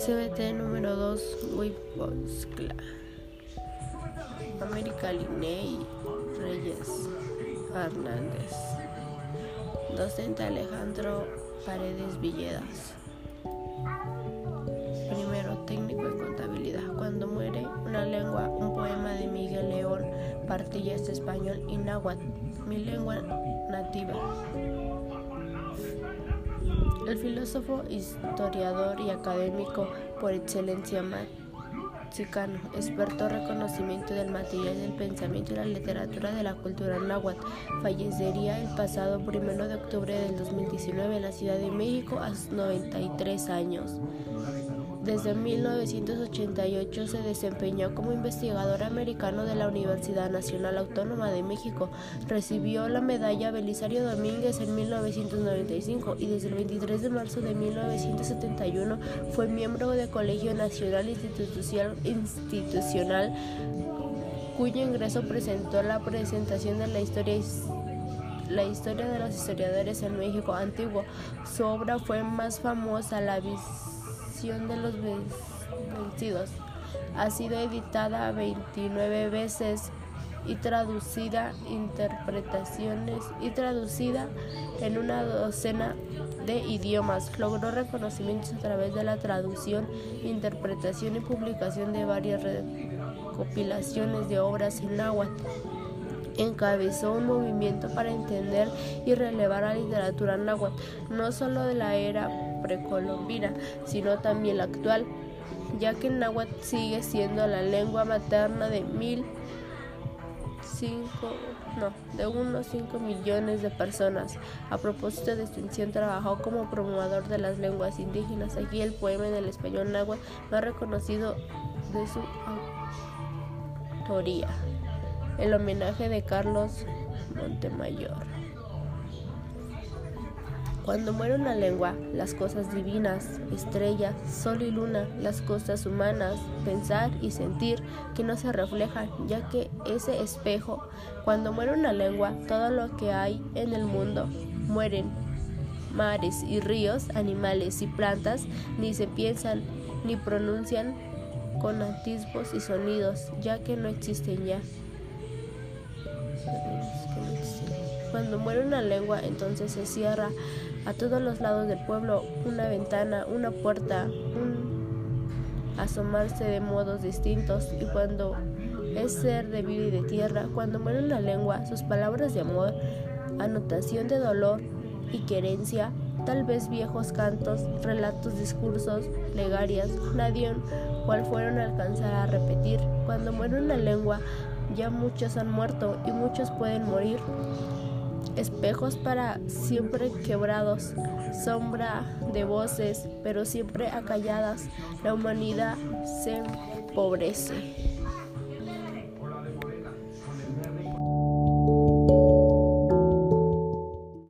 CBT número 2, Wiposkla. América Liney Reyes Hernández. Docente Alejandro Paredes Villedas. Primero, técnico en contabilidad. Cuando muere una lengua, un poema de Miguel León Partillas español y náhuatl, mi lengua nativa. El filósofo, historiador y académico por excelencia mexicano, experto reconocimiento del material del pensamiento y la literatura de la cultura náhuatl, fallecería el pasado 1 de octubre del 2019 en la Ciudad de México a sus 93 años. Desde 1988 se desempeñó como investigador americano de la Universidad Nacional Autónoma de México. Recibió la medalla Belisario Domínguez en 1995 y desde el 23 de marzo de 1971 fue miembro del Colegio Nacional Institucional cuyo ingreso presentó la presentación de la historia la historia de los historiadores en México antiguo. Su obra fue más famosa, La de los vencidos. Ha sido editada 29 veces y traducida interpretaciones y traducida en una docena de idiomas. Logró reconocimientos a través de la traducción, interpretación y publicación de varias recopilaciones de obras en náhuatl encabezó un movimiento para entender y relevar la literatura náhuatl, no solo de la era precolombina, sino también la actual, ya que el náhuatl sigue siendo la lengua materna de mil cinco, no, de unos 5 millones de personas. A propósito de extensión, trabajó como promotor de las lenguas indígenas. Aquí el poema en español náhuatl más reconocido de su autoría el homenaje de Carlos Montemayor. Cuando muere una lengua, las cosas divinas, estrellas, sol y luna, las cosas humanas, pensar y sentir que no se reflejan, ya que ese espejo, cuando muere una lengua, todo lo que hay en el mundo mueren. Mares y ríos, animales y plantas ni se piensan ni pronuncian con atisbos y sonidos, ya que no existen ya. Cuando muere una lengua, entonces se cierra a todos los lados del pueblo una ventana, una puerta, un asomarse de modos distintos. Y cuando es ser de vida y de tierra, cuando muere una lengua, sus palabras de amor, anotación de dolor y querencia, tal vez viejos cantos, relatos, discursos, plegarias, nadie cual fueron a alcanzar a repetir. Cuando muere una lengua, ya muchos han muerto y muchos pueden morir espejos para siempre quebrados, sombra de voces, pero siempre acalladas, la humanidad se empobrece.